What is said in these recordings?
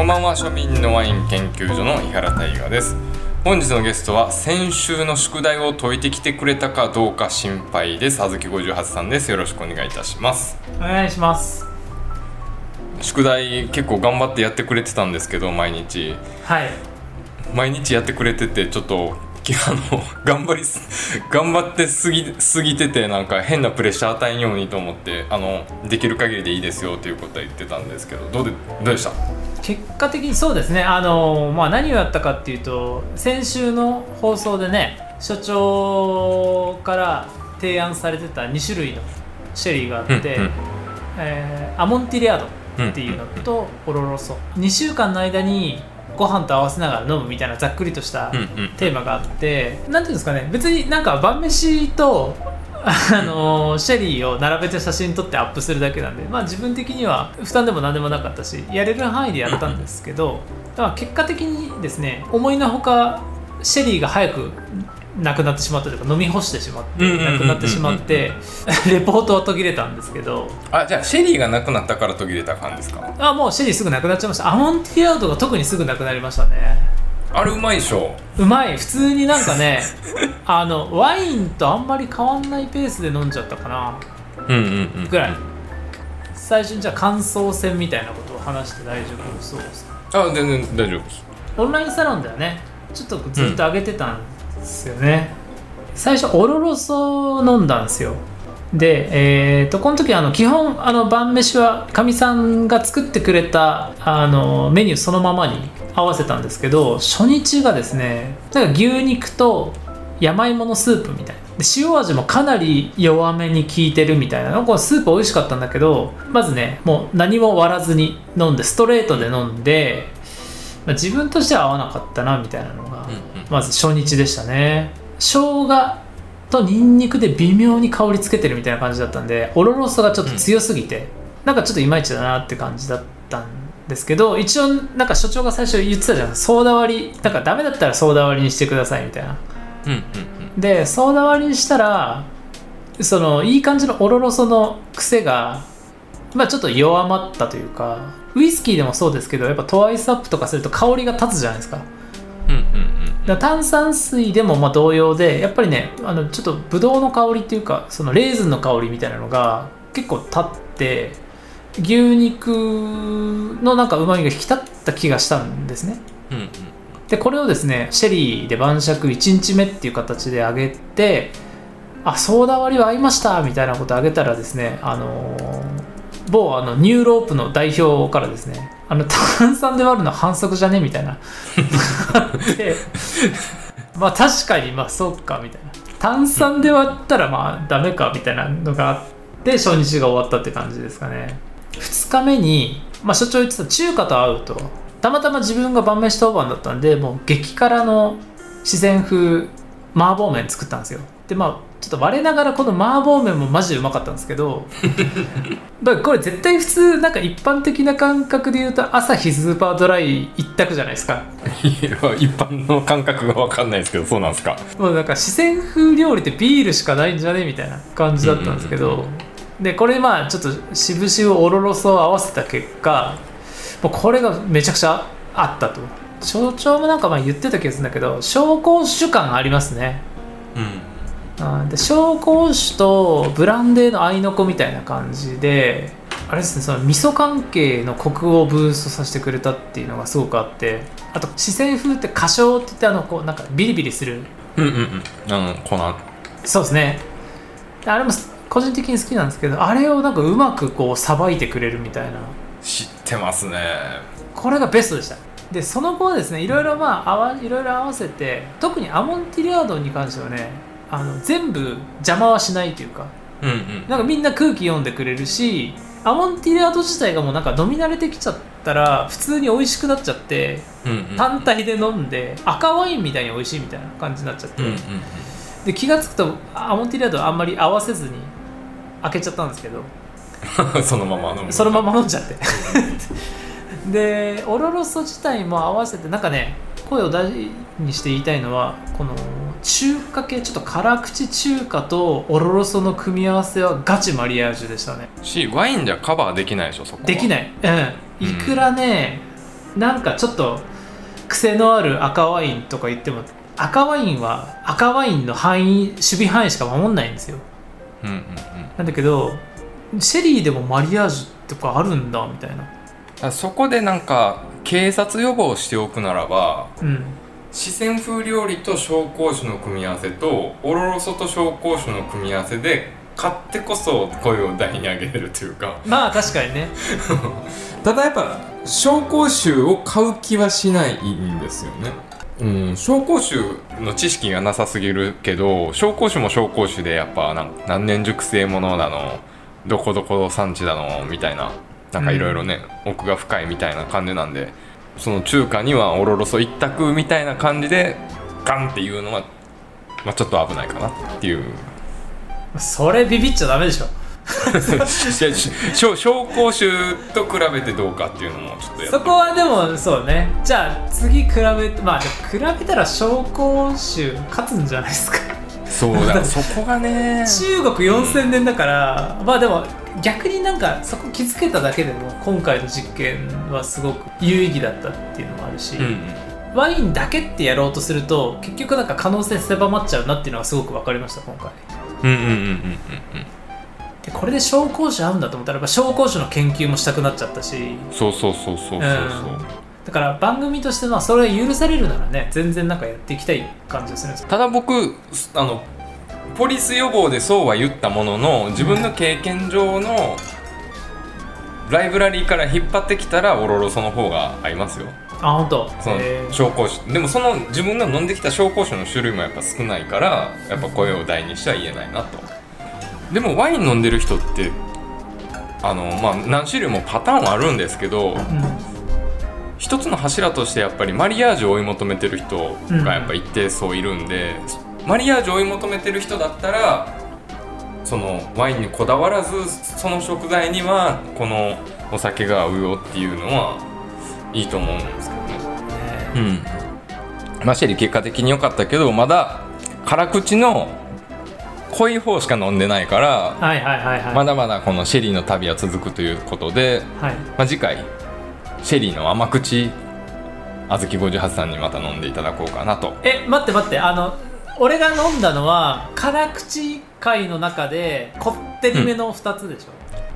こんばんは庶民のワイン研究所の井原大我です。本日のゲストは先週の宿題を解いてきてくれたかどうか心配です。あずき58さんです。よろしくお願いいたします。お願いします。宿題結構頑張ってやってくれてたんですけど毎日。はい。毎日やってくれててちょっときあの頑張りす頑張ってすぎすぎててなんか変なプレッシャー与えんようにと思ってあのできる限りでいいですよということは言ってたんですけどどうでどうでした？結果的にそうですね。あの、まあ、何をやったかっていうと先週の放送でね所長から提案されてた2種類のシェリーがあって、うんうん。えーアモンティレアードっていうのとオロロソ。2週間の間にご飯と合わせながら飲むみたいなざっくりとしたうんうん。テーマがあってなんていうんですかね別になんか晩飯とあのシェリーを並べて写真撮ってアップするだけなんで、まあ、自分的には負担でも何でもなかったしやれる範囲でやったんですけどだから結果的にですね思いのほかシェリーが早くなくなってしまったというか飲み干してしまってなくなってしまって レポートは途切れたんですけど。あじゃあシェリーがなくなったから途切れた感じですか？あもうシェリーすぐなくなっちゃいました。アモンティアウトが特にすぐなくなりましたね。あれうまいでしょ。うまい。普通になんかね あのワインとあんまり変わんないペースで飲んじゃったかな。うんうんうんぐらい。最初にじゃあ感想戦みたいなことを話して大丈夫そうですか？あ全然大丈夫です。オンラインサロンではね。ちょっとずっと上げてたんですよね、最初オロロソ飲んだんですよ。でえー、とこの時あの基本あの晩飯はかみさんが作ってくれたあのメニューそのままに合わせたんですけど初日がですねなんか牛肉と山芋のスープみたいな。で塩味もかなり弱めに効いてるみたいなこのスープ美味しかったんだけどまずねもう何も割らずに飲んでストレートで飲んでまあ自分としては合わなかったなみたいなのまず初日でしたね。生姜とニンニクで微妙に香りつけてるみたいな感じだったんでオロロソがちょっと強すぎて、なんかちょっといまいちだなって感じだったんですけど一応なんか所長が最初言ってたじゃん。ソーダ割り。なんかダメだったらソーダ割りにしてくださいみたいな。うんうんでソーダ割りにしたらそのいい感じのオロロソの癖がまあちょっと弱まったというかウイスキーでもそうですけどやっぱトワイスアップとかすると香りが立つじゃないですか。うんうんうん炭酸水でもまあ同様でやっぱりねあのちょっとブドウの香りっていうかそのレーズンの香りみたいなのが結構立って牛肉のなんかうまみが引き立った気がしたんですね。うんうんでこれをですねシェリーで晩酌1日目っていう形であげてあソーダ割りは合いましたみたいなことあげたらですねあのー某あのニューロープの代表からですねあの炭酸で割るの反則じゃね？みたいな。でまあ確かにまあそうかみたいな。炭酸で割ったらまあダメかみたいなのがあって初日が終わったって感じですかね。2日目に、まあ、所長言ってた中華と合うとたまたま自分が晩飯当番だったんでもう激辛の自然風麻婆麺作ったんですよでまあちょっと我ながらこの麻婆麺もマジでうまかったんですけど これ絶対普通なんか一般的な感覚で言うと朝日スーパードライ一択じゃないですか。いや一般の感覚が分かんないですけどそうなんですか。もうなんか四川風料理ってビールしかないんじゃねみたいな感じだったんですけど、でこれまあちょっと渋々オロロソを合わせた結果もうこれがめちゃくちゃあったと。所長もなんかまあ言ってた気がするんだけど紹興酒感ありますね。うんあで紹興酒とブランデーの合いの子みたいな感じであれですねその味噌関係のコクをブーストさせてくれたっていうのがすごくあってあと四川風って花椒って言ってあのこうなんかビリビリする。うんうんうん。あの粉。そうですね。あれも個人的に好きなんですけどあれをなんかうまくこうさばいてくれるみたいな。知ってますね。これがベストでした。でその後はですねいろいろまああわいろいろ合わせて特にアモンティリアードに関してはねあの全部邪魔はしないというかうんうん。なんかみんな空気読んでくれるしアモンティリアード自体がもうなんか飲み慣れてきちゃったら普通に美味しくなっちゃって単体で飲んで赤ワインみたいに美味しいみたいな感じになっちゃって、で気が付くとアモンティリアードはあんまり合わせずに開けちゃったんですけどうん そのまま飲む。そのまま飲んじゃって。でオロロソ自体も合わせてなんかね声を大にして言いたいのはこの中華系ちょっと辛口中華とオロロソの組み合わせはガチマリアージュでしたね。しワインじゃカバーできないでしょそこは。できない。うん。いくらね、なんかちょっと癖のある赤ワインとか言っても赤ワインは赤ワインの範囲守備範囲しか守んないんですよ。うんうんうん。なんだけどシェリーでもマリアージュとかあるんだみたいな。そこでなんか警察予防しておくならばうん四川風料理と紹興酒の組み合わせとオロロソと紹興酒の組み合わせで買ってこそ声を大に上げれるというか。まあ確かにね。ただやっぱ紹興酒を買う気はしないんですよね。うん紹興酒の知識がなさすぎるけど紹興酒も紹興酒でやっぱなん何年熟成ものだのどこどこ産地だのみたいななんかいろいろね、奥が深いみたいな感じなんでその中華にはオロロソ一択みたいな感じでガンっていうのは、まあ、ちょっと危ないかなっていう。それビビっちゃダメでしょ。紹紹興酒と比べてどうかっていうのもちょっとそこはでもそうね。じゃあ次比べてまあ比べたら紹興酒勝つんじゃないですかそうだ。そこがね。中国4000年だから、まあでも逆になんかそこ気づけただけでも今回の実験はすごく有意義だったっていうのもあるし、うんワインだけってやろうとすると結局なんか可能性狭まっちゃうなっていうのがすごく分かりました今回。うんうんうんうんうんでこれで紹興酒合うんだと思ったらやっぱ紹興酒の研究もしたくなっちゃったし。うんそうそうそうそうそう。そうだから番組としてまあそれが許されるならね全然なんかやっていきたい感じがするんですただ僕あのポリス予防でそうは言ったものの自分の経験上のライブラリーから引っ張ってきたらオロロソの方が合いますよ。あ本当。その紹興酒。でもその自分が飲んできた紹興酒の種類もやっぱ少ないからやっぱ声を大にしては言えないなと。でもワイン飲んでる人ってあのまあ何種類もパターンはあるんですけど一つの柱としてやっぱりマリアージュを追い求めてる人がやっぱ一定数いるんで、マリアージュを追い求めてる人だったらそのワインにこだわらずその食材にはこのお酒が合うよっていうのはいいと思うんですけどね。ね。うん、まあシェリー結果的に良かったけどまだ辛口の濃い方しか飲んでないから、はいはいはいはい、まだまだこのシェリーの旅は続くということで、はい、まあ、次回シェリーの甘口あずき58さんにまた飲んでいただこうかなと。え待って待ってあの俺が飲んだのは辛口回の中でこってりめの2つでしょ、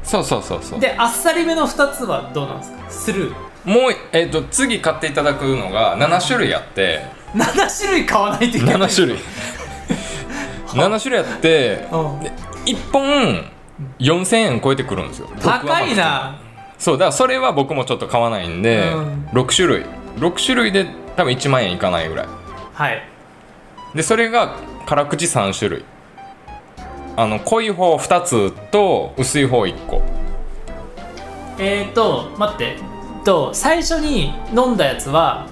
そうそうそうそう。であっさりめの2つはどうなんですか？スルー。もう、えっと次買っていただくのが7種類あって。7種類買わないといけない。7種類。7種類あってうん。で1本4000円超えてくるんですよ。高いなそうだからそれは僕もちょっと買わないんで、うん。6種類。6種類で多分1万円いかないぐらい。はい。でそれが辛口3種類。あの濃い方2つと薄い方1個。えーと待って。と最初に飲んだやつは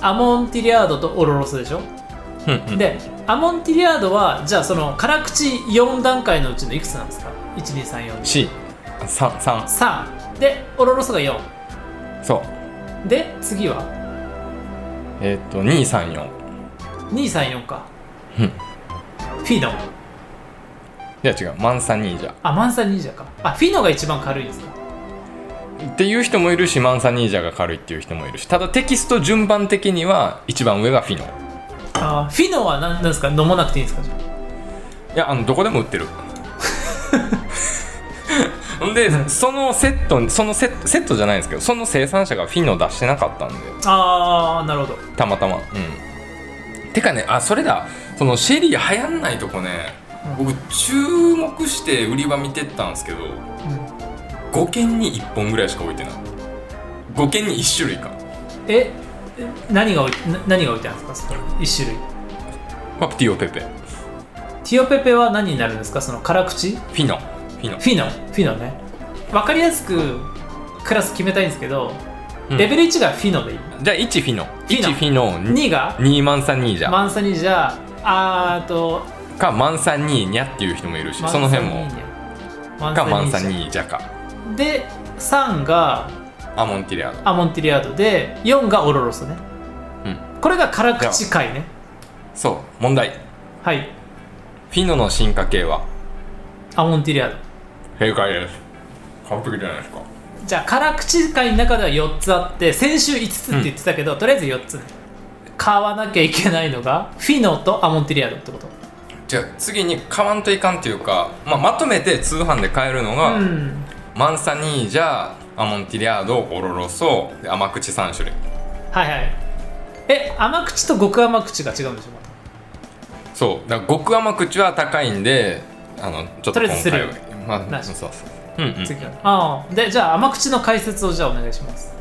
アモンティリアードとオロロスでしょ？うんうん。でアモンティリアードはじゃあその辛口4段階のうちのいくつなんですか？1234 C33 3でオロロスが4そう。で次は？えっ、と234 234か。うん。フィノ。いや違う。マンサニージャ。あマンサニージャか。あフィノが一番軽いんですか？っていう人もいるしマンサニージャが軽いっていう人もいるし。ただテキスト順番的には一番上がフィノ。あフィノは何なんですか？飲まなくていいんですか？じゃいやあのどこでも売ってる でそのセットそのセットセットじゃないんですけどその生産者がフィノ出してなかったんで。ああーなるほど。たまたま。うん。てかねあそれだ。そのシェリー流行んないとこね僕注目して売り場見てったんですけど5軒に1本ぐらいしか置いてない。5軒に1種類か。ええ何が置いな何が置いてあるんですか？その1種類。パプティオペペ。フティオペペは何になるんですか？その辛口？フィノフィノ。ィノ。フィノね。分かりやすくクラス決めたいんですけど、うん。レベル1がフィノでいい。じゃあ1フィノ。ィノ。1フィノ2が？2マンサニージャマンサニージャあーとかマンサニーニャっていう人もいるしその辺も。かマンサーニージャか。で3がアモンティリアード。アモンティリアードで4がオロロスね。うん。これが辛口回ね。そう問題。はい。フィノの進化系は？アモンティリアード正解です。完璧じゃないですか。じゃあ辛口会の中では4つあって先週5つって言ってたけど、とりあえず4つ。買わなきゃいけないのがフィノとアモンテリアードってこと。じゃあ次に買わんといかんっていうか、まあ、まとめて通販で買えるのが、うん。マンサニージャアモンティリアードオロロソで甘口3種類。はいはい。え甘口と極甘口が違うんでしょ？また。そう。だから極甘口は高いんであのちょっと今回まあ、なしそうそう。うんうん。次からああ。でじゃあ甘口の解説をじゃあお願いします。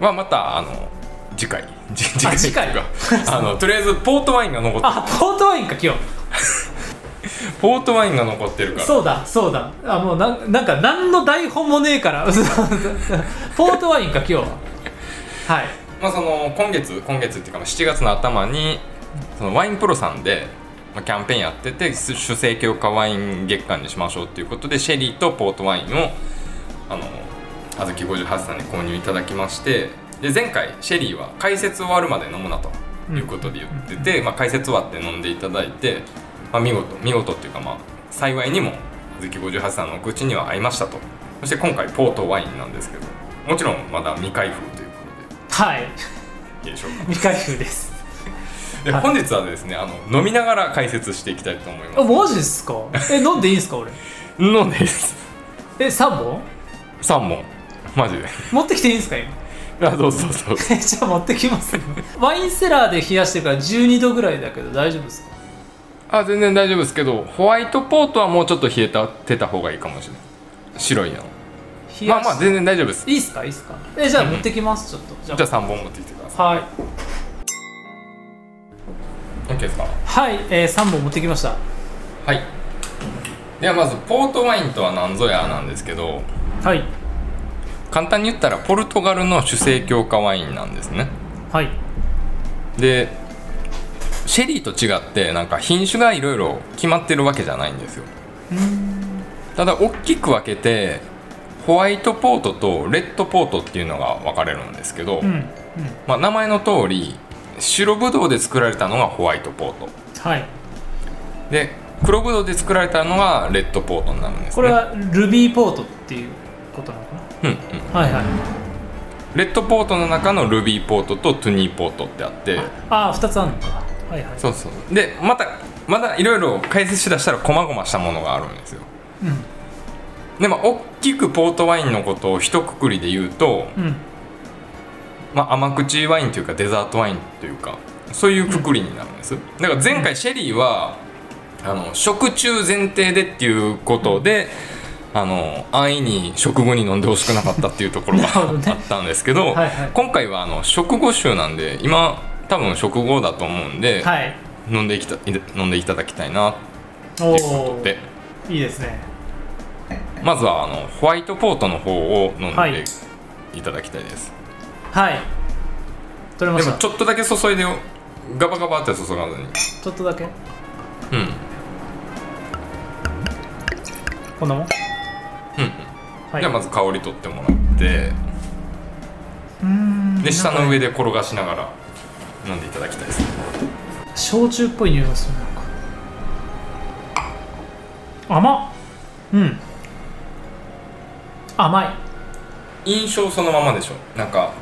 はまたあの次回。じ次回次回？あのとりあえずポートワインが残ってあポートワインか今日。ポートワインが残ってるから。そうだそうだ。あもうなんなんか何の台本もねえから。ポートワインか今日は。はい。まあ、その今月今月っていうかまあ7月の頭にそのワインプロさんで、まあ、キャンペーンやってて主成強化ワイン月間にしましょうっていうことでシェリーとポートワインをあのあずき58さんに購入いただきましてで前回シェリーは解説終わるまで飲むなということで言ってて、まあ、解説終わって飲んでいただいて、まあ、見事見事っていうかまあ幸いにもあずき58さんのお口には合いましたと。そして今回ポートワインなんですけどもちろんまだ未開封ということはい。でいいでしょうか。未開封です。はいで本日はですねあの飲みながら解説していきたいと思いあまマジですか？え飲んでいいんすか俺？す飲んでいいです。え3本？3本。マジで。持ってきていいんすか今？あどうぞどうぞ。え じゃあ持ってきますワインセラーで冷やしてるから12度ぐらいだけど大丈夫ですか？あ全然大丈夫ですけどホワイトポートはもうちょっと冷えたてた方がいいかもしれない白いの。まあまあ全然大丈夫です。いいっすか？いいっすか？えじゃあ持ってきますちょっと。じゃあ。3本持ってきてくださはいい OK ですか？はい、えー、3本持ってきました。はい。ではまずポートワインとは何ぞやなんですけどはい。簡単に言ったらポルトガルの主成強化ワインなんですね。はい。でシェリーと違ってなんか品種がいろいろ決まってるわけじゃないんですよ。ただ大きく分けてホワイトポートとレッドポートっていうのが分かれるんですけど、うんうん。まあ、名前の通り白ぶどうで作られたのがホワイトポート。はい。で黒ぶどうで作られたのがレッドポートになるんです、ね、これはルビーポートっていうことなのかうんうん。なはいはい。レッドポートの中のルビーポートとトゥニーポートってあって。ああ2つあるのか。はいはい。そうそう。でまたまだいろいろ解説しだしたら細々したものがあるんですよ。うん。でまあ大きくポートワインのことを一括りで言うと、うんまあ、甘口ワインというかデザートワインというかそういうくくりになるんです。だから前回シェリーはあの食中前提でっていうことであの安易に食後に飲んでほしくなかったっていうところがあったんですけどはいはい。今回はあの食後酒なんで今多分食後だと思うんで、はい。飲んでいきた飲んでいただきたいなっおていうことで。いいですね。まずはあのホワイトポートの方を飲んはい。でいただきたいです、はい取れまでした。もちょっとだけ注いでよ。ガバガバって注がずに。ちょっとだけ。うん。うんこんなもん？うんはい。じゃあまず香り取ってもらって。うーん。で下の上で転がしながら飲んでいただきたいです。焼酎っぽい匂いがするなんか。甘っ。うん。甘い。印象そのままでしょ。なんか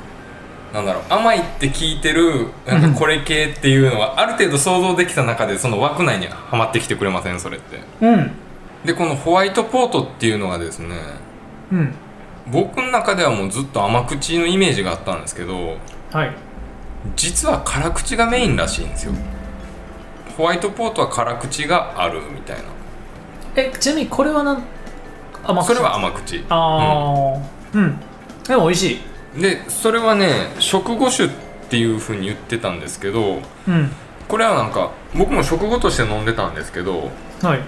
なんだろう甘いって聞いてるなんかこれ系っていうのはある程度想像できた中でその枠内にはまってきてくれませんそれって。うん。でこのホワイトポートっていうのがですねうん。僕の中ではもうずっと甘口のイメージがあったんですけどはい。実は辛口がメインらしいんですよ。ホワイトポートは辛口があるみたいな。えちなみにこれはなん甘それは甘口。ああうん、でも美味しいでそれはね食後酒っていうふうに言ってたんですけどうん。これはなんか僕も食後として飲んでたんですけどはい。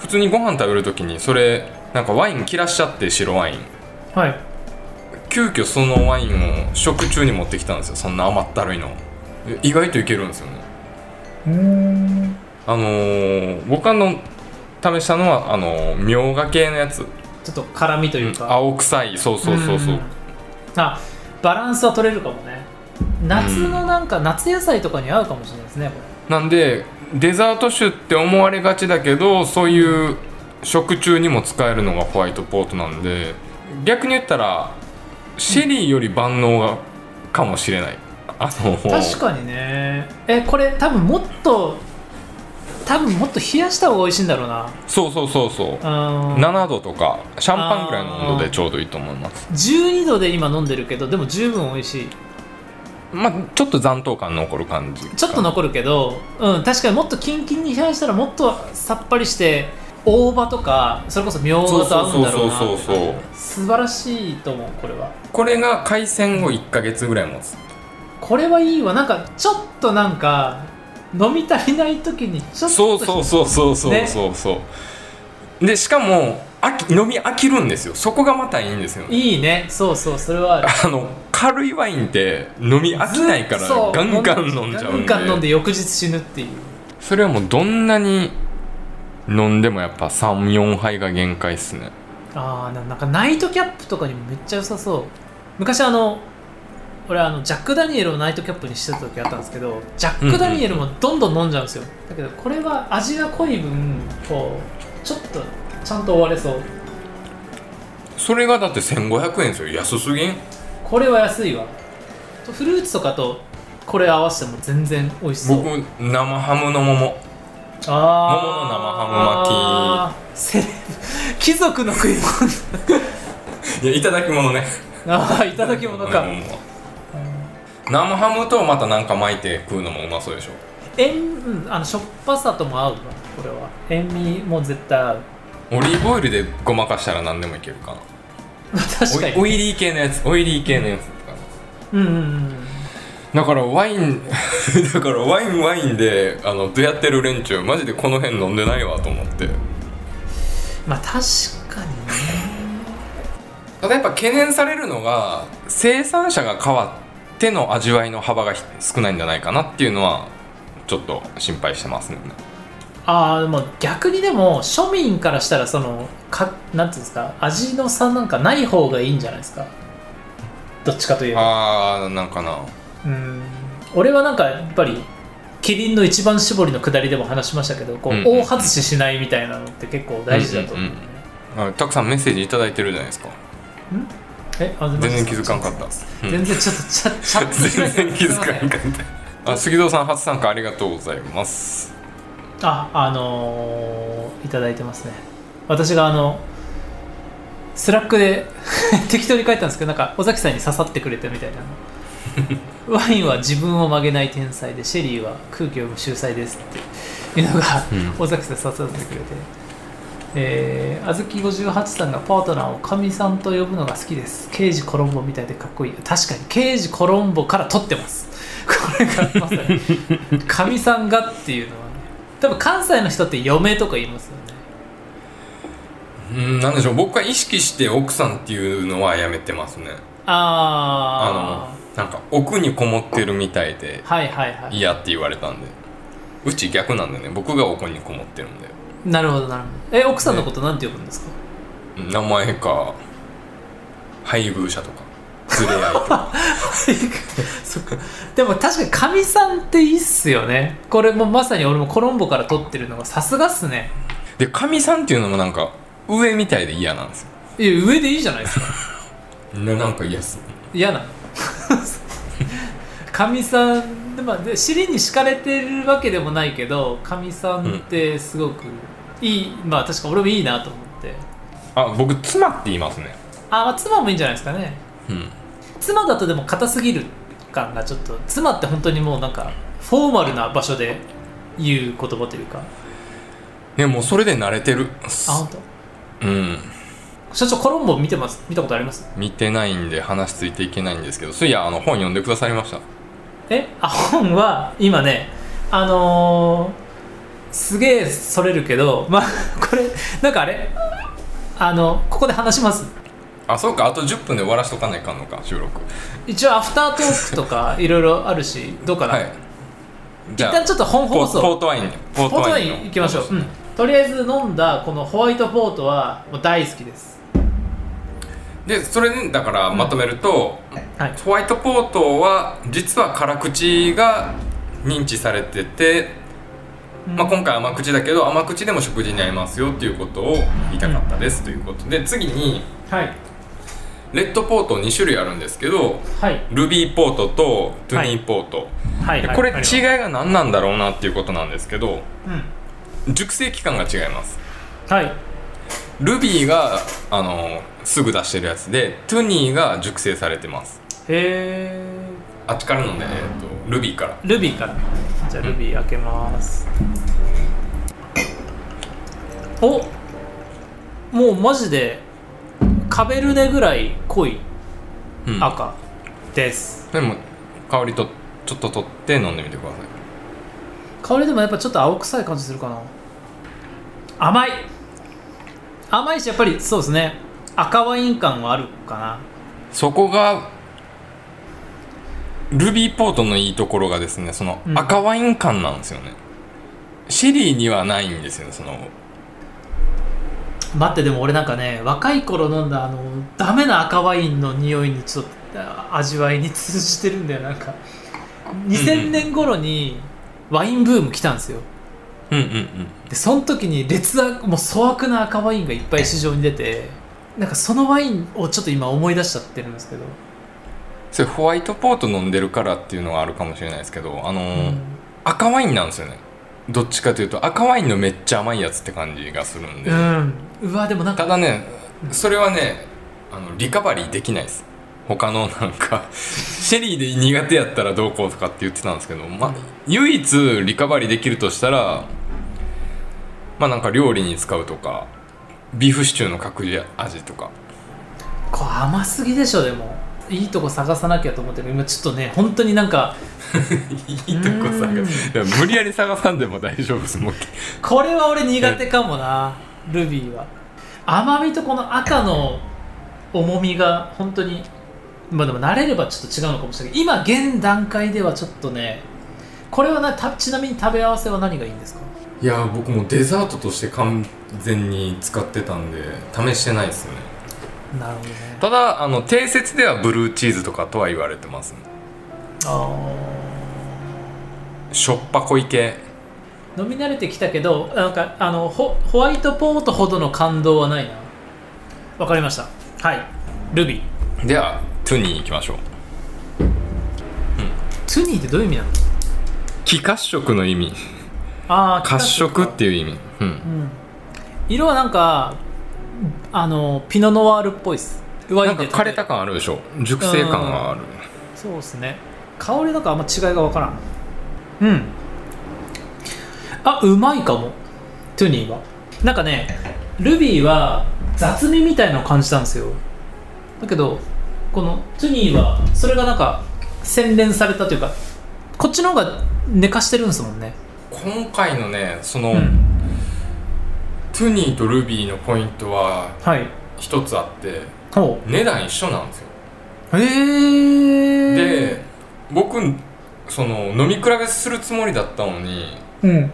普通にご飯食べる時にそれなんかワイン切らしちゃって白ワイン。はい。急遽そのワインを食中に持ってきたんですよ。そんな甘ったるいの。で意外といけるんですよね。うん。あのー僕あの試したのはあのーみょうが系のやつ。ちょっと辛みというか、青臭い。そうそうそうそう。うんあバランスは取れるかもね。夏のなんか、夏野菜とかに合うかもしれないですねこなんでデザート酒って思われがちだけどそういう食中にも使えるのがホワイトポートなんで逆に言ったらシェリーより万能がかもしれない。あの確かにね。えこれ多分もっと多分もっと冷やした方が美味しいんだろうな。そうそうそうそう。うん。7度とかシャンパンぐらいの温度でちょうどいいと思います。12度で今飲んでるけどでも十分美味しい。まあちょっと残糖感残る感じちょっと残るけど、うん、確かにもっとキンキンに冷やしたらもっとさっぱりして大葉とかそれこそみょうがと合うんだろうなそうそうそうそう素晴らしいと思うこれは。これが海鮮後1ヶ月ぐらい持つ。これはいいわ。なんかちょっとなんか飲み足りない時に。ちょっとそうそうそうそうそうねそうそう、でしかも飽き飲み飽きるんですよ。そこがまたいいんですよね。いいね。そうそうそれはあの軽いワインって飲み飽きないからガンガン飲んじゃうんで。ガンガン飲んで翌日死ぬっていう。それはもうどんなに飲んでもやっぱ34杯が限界っすね。あーななんかナイトキャップとかにもめっちゃ良さそう。昔あの俺あのジャック・ダニエルをナイトキャップにしてた時あったんですけどジャック・ダニエルもどんどん飲んじゃうんですよ、だけどこれは味が濃い分こうちょっとちゃんと終われそう。それがだって1500円ですよ。安すぎん？これは安いわ。とフルーツとかとこれ合わせても全然美味しそう。僕生ハムの桃。あー。セレブ。貴族の食い物。いやいただき物ね。ああいただき物か生ハムとまたなんか巻いて食うのもうまそうでしょ。塩、うん、あのしょっぱさとも合うわこれは。塩味も絶対。合うオリーブオイルでごまかしたら何でもいけるかな。確かに。オイリー系のやつ。オイリー系のやつとか。うんうんうん。だからワイン だからワインワインであの出会ってる連中マジでこの辺飲んでないわと思って。まあ確かにね。ただやっぱ懸念されるのが生産者が変わっての味わいの幅が少ないんじゃないかなっていうのはちょっと心配してますね。ああでも逆にでも庶民からしたらそのかなんていうんですか味の差なんかない方がいいんじゃないですか？どっちかといえば。あーなんかな。うん。俺はなんかやっぱりキリンの一番搾りの下りでも話しましたけどこう、うんうん大外ししないみたいなのって結構大事だと思う、ねうんあたくさんメッセージ頂いいてるじゃないですかえあ全然気づかんかった、うん。全然ちょっとチャチャットしない。全然気づかんかった。あ杉蔵さん初参加ありがとうございます。ああのーいただいてますね。私があのスラックで 適当に書いたんですけどなんか尾崎さんに刺さってくれたみたいな。の ワインは自分を曲げない天才でシェリーは空気を読む秀才ですっていうのが、うん。尾崎さん刺さってくれてえー、あずき58さんがパートナーをかみさんと呼ぶのが好きです。刑事コロンボみたいでかっこいい。確かに刑事コロンボから取ってます。これがまさに。かみさんがっていうのはね。多分関西の人って嫁とか言いますよね。うんなんでしょう。僕は意識して奥さんっていうのはやめてますね。ああのなんか奥にこもってるみたいであはいはいはい。嫌って言われたんで。うち逆なんでね。僕が奥にこもってるんでなるほどなるほど。え奥さんのことなんて呼ぶんですか、名前か配偶者とか連れ合いとか。そっか。でも確かにかみさんっていいっすよね。これもまさに俺もコロンボから取ってるのがさすがっすね。でかみさんっていうのもなんか上みたいで嫌なんですよ。いや上でいいじゃないですか。ななんか嫌っす。嫌なの。かみさんで,、まあ、で尻に敷かれてるわけでもないけどかみさんってすごくいい、まあ確か俺もいいなと思って。あ僕妻って言いますね。あ、まあ、妻もいいんじゃないですかね。うん。妻だとでも硬すぎる感がちょっと妻って本当にもうなんかフォーマルな場所で言う言葉というか。でもそれで慣れてる。あ本当？うん。社長コロンボ見てます？見たことあります？見てないんで話ついていけないんですけど。そういやあの本読んでくださりました。え？あ本は今ねあのーすげえそれるけどまあこれなんかあれ？あのここで話します？あそうか。あと10分で終わらしとかないかんのか収録。一応アフタートークとかいろいろあるしどうかな、はい。じゃあ一旦ちょっと本ポ放送。ポートワインポポートワイン行きましょう、うん、とりあえず飲んだこのホワイトポートはもう大好きです。でそれでだからまとめると、はい。ホワイトポートは実は辛口が認知されててうんまあ、今回甘口だけど甘口でも食事に合いますよっていうことを言いたかったですということで次にはい。レッドポート2種類あるんですけどはい。ルビーポートとトゥニーポート、はい。これ違いが何なんだろうなっていうことなんですけどうん。熟成期間が違います。はい。ルビーがあのすぐ出してるやつでトゥニーが熟成されてます。へえあっちから飲んで、えー、とルビーから。ルビーから。じゃあルビー開けます、おもうマジでカベルネぐらい濃いうん。赤です、でも香りとちょっと取って飲んでみてください。香りでもやっぱちょっと青臭い感じするかな。甘い。甘いしやっぱりそうですね。赤ワイン感はあるかな。そこがルビーポートのいいところがですねそのうん。赤ワイン感なんですよね、シェリーにはないんですよねその。待ってでも俺なんかね若い頃飲んだあのダメな赤ワインの匂いにちょっとあ味わいに通じてるんだよ。なんか2000年頃にワインブーム来たんですよ。うんうんうん。でその時に劣悪もう粗悪な赤ワインがいっぱい市場に出てなんかそのワインをちょっと今思い出しちゃってるんですけど、それホワイトポート飲んでるからっていうのがあるかもしれないですけどあのーうん赤ワインなんですよね。どっちかというと赤ワインのめっちゃ甘いやつって感じがするんで、うん、うわでもなんかただねそれはねあのリカバリーできないです。他のなんか シェリーで苦手やったらどうこうとかって言ってたんですけど、ま、唯一リカバリーできるとしたらまあなんか料理に使うとかビーフシチューの隠し味とか。こう甘すぎでしょでもいいとこ探さなきゃと思ってる今ちょっとね本当になんか いいとこ探うん。す無理やり探さんでも大丈夫ですもうこれは俺苦手かもなルビーは。甘みとこの赤の重みが本当にまあでも慣れればちょっと違うのかもしれない。今現段階ではちょっとねこれはなたちなみに食べ合わせは何がいいんですか？いや僕もデザートとして完全に使ってたんで試してないですよねなるほどね。ただあの定説ではブルーチーズとかとは言われてます。ねあしょっぱ濃い系。ー。飲み慣れてきたけどなんかあのホホワイトポートほどの感動はないな。わかりました。はい。ルビー。ではトゥニー行きましょう。トゥニーってどういう意味なの？気褐色の意味。ああ褐色っていう意味。うん。うん、色はなんかあのピノノワールっぽいです。ワなんか枯れた感あるでしょ？熟成感がある。そうですね。香りなんかあんま違いが分からん。うん。あうまいかも。トゥニーは。なんかねルビーは雑味みたいなのを感じたんですよ。だけどこのトゥニーはそれがなんか洗練されたというかこっちの方が寝かしてるんですもんね。今回のねその、うんトゥニーとルビーのポイントははい。一つあってほ値段一緒なんですよ。うへえで僕その飲み比べするつもりだったのにうん。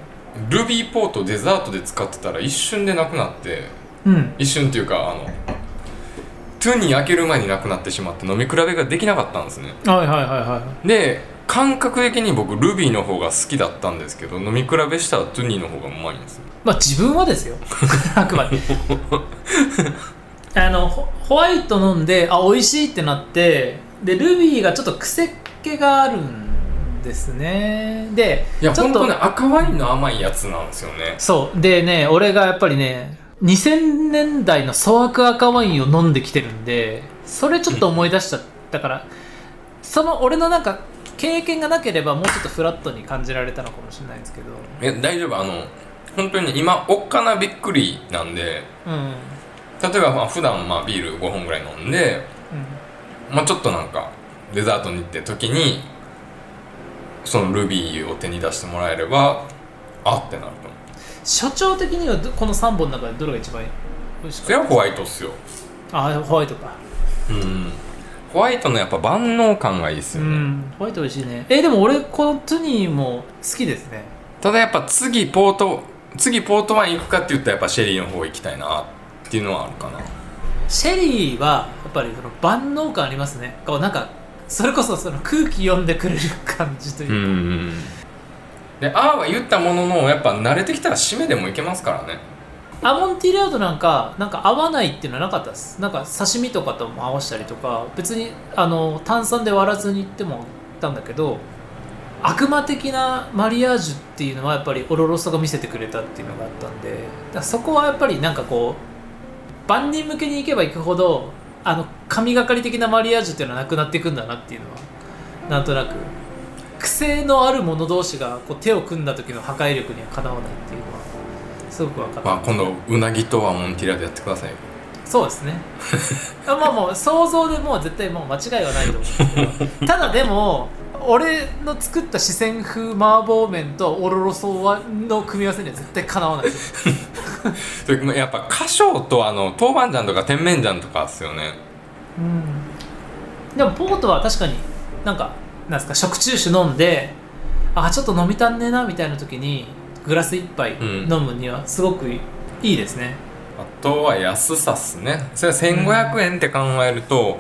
ルビーポートデザートで使ってたら一瞬でなくなってうん。一瞬っていうかあのトゥニー開ける前になくなってしまって飲み比べができなかったんですね。はいはいはいはい。で感覚的に僕ルビーの方が好きだったんですけど飲み比べしたらトゥニーの方がうまいんですよ。まあ自分はですよ。あくまで。あのホホワイト飲んであ美味しいってなってでルビーがちょっと癖っ気があるんですね。でいやちょっと本当ね赤ワインの甘いやつなんですよね。そう。でね俺がやっぱりね2000年代の粗悪赤ワインを飲んできてるんでそれちょっと思い出しちゃったから、その俺のなんか経験がなければもうちょっとフラットに感じられたのかもしれないんですけど。いや大丈夫？あの本当に今おっかなびっくりなんで。うん。例えばまあ普段まあビール5本ぐらい飲んで、まあ、ちょっとなんかデザートに行って時にそのルビーを手に出してもらえればあってなると思う。所長的にはどこの3本の中でどれが一番美味しかっそれはホワイトっすよ。たあホワイトか。うんホワイトのやっぱ万能感がいいっすうよね、ん。ホワイト美味しいね。えでも俺このトゥニーも好きですね。ただやっぱ次ポート次ポートワイン行くかって言ったらやっぱシェリーの方行きたいなっていうのはあるかな。シェリーはやっぱりその万能感ありますね。こうなんかそれこそその空気読んでくれる感じといううか、ん。であーは言ったもののやっぱ慣れてきたら締めでもいけますからねアモンティレードなんかなんか合わないっていうのはなかったです。なんか刺身とかとも合わせたりとか別にあの炭酸で割らずにいってもたんだけど悪魔的なマリアージュっていうのはやっぱりオロロソが見せてくれたっていうのがあったんでだそこはやっぱりなんかこう万人向けに行けば行くほどあの神がかり的なマリアージュっていうのはなくなっていくんだなっていうのはなんとなく。癖のある者同士がこう手を組んだ時の破壊力にはかなわないっていうのはすごく分かった、まあ今度うなぎとはモンティラでやってくださいよ。そうですね。あ まあもう想像でもう絶対もう間違いはないと思うただでも俺の作った四川風麻婆麺とオロロソはの組み合わせには絶対かなわないです。それやっぱ花椒とあの豆板醤とか甜麺醤とかっすよね。うん。でもポートは確かになんかなんですか食中酒飲んであちょっと飲みたんねえなみたいな時にグラス一杯うん。飲むにはすごくいいですね、あとは安さっすね。それは1500円って考えると、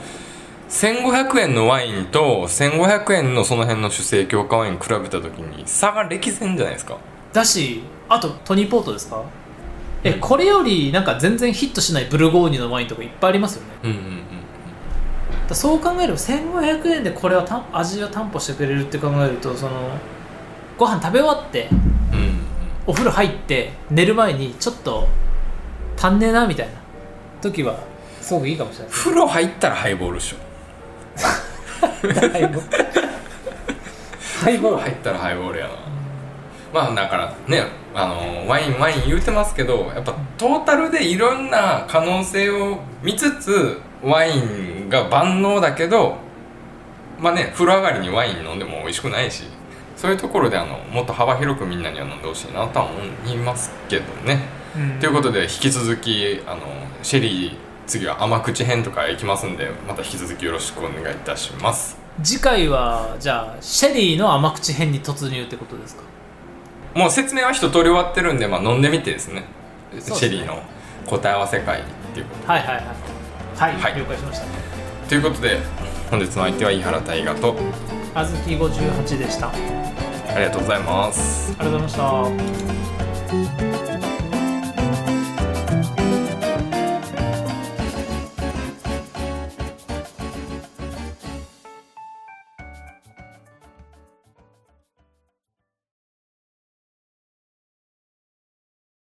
1500円のワインと1500円のその辺の主成強化ワイン比べた時に差が歴然じゃないですか。だしあとトニーポートですか？えこれよりなんか全然ヒットしないブルゴーニュのワインとかいっぱいありますよね。うんうんうんだそう考えると1500円でこれはた味を担保してくれるって考えるとそのご飯食べ終わってうんうんお風呂入って寝る前にちょっと足んねえなみたいな。時はすごくいいかもしれない。風呂入ったらハイボールでしょ。ハイボール。ハイボール。入ったらハイボールやな。まあだからねあのワインワイン言うてますけどやっぱトータルでいろんな可能性を見つつワインが万能だけどまあね風呂上がりにワイン飲んでも美味しくないしそういうところであのもっと幅広くみんなには飲んでほしいなとは思いますけどね。うん。ということで引き続きあのシェリー次は甘口編とか行きますんでまた引き続きよろしくお願いいたします。次回はじゃあシェリーの甘口編に突入ってことですか？もう説明は一通り終わってるんで、まあ、飲んでみてですね。ね。シェリーの答え合わせ会っていうことはいはいはい。はい、はい。了解しました。ということで本日の相手は井原大河とあずき58でした。ありありがとうございます。がとうございました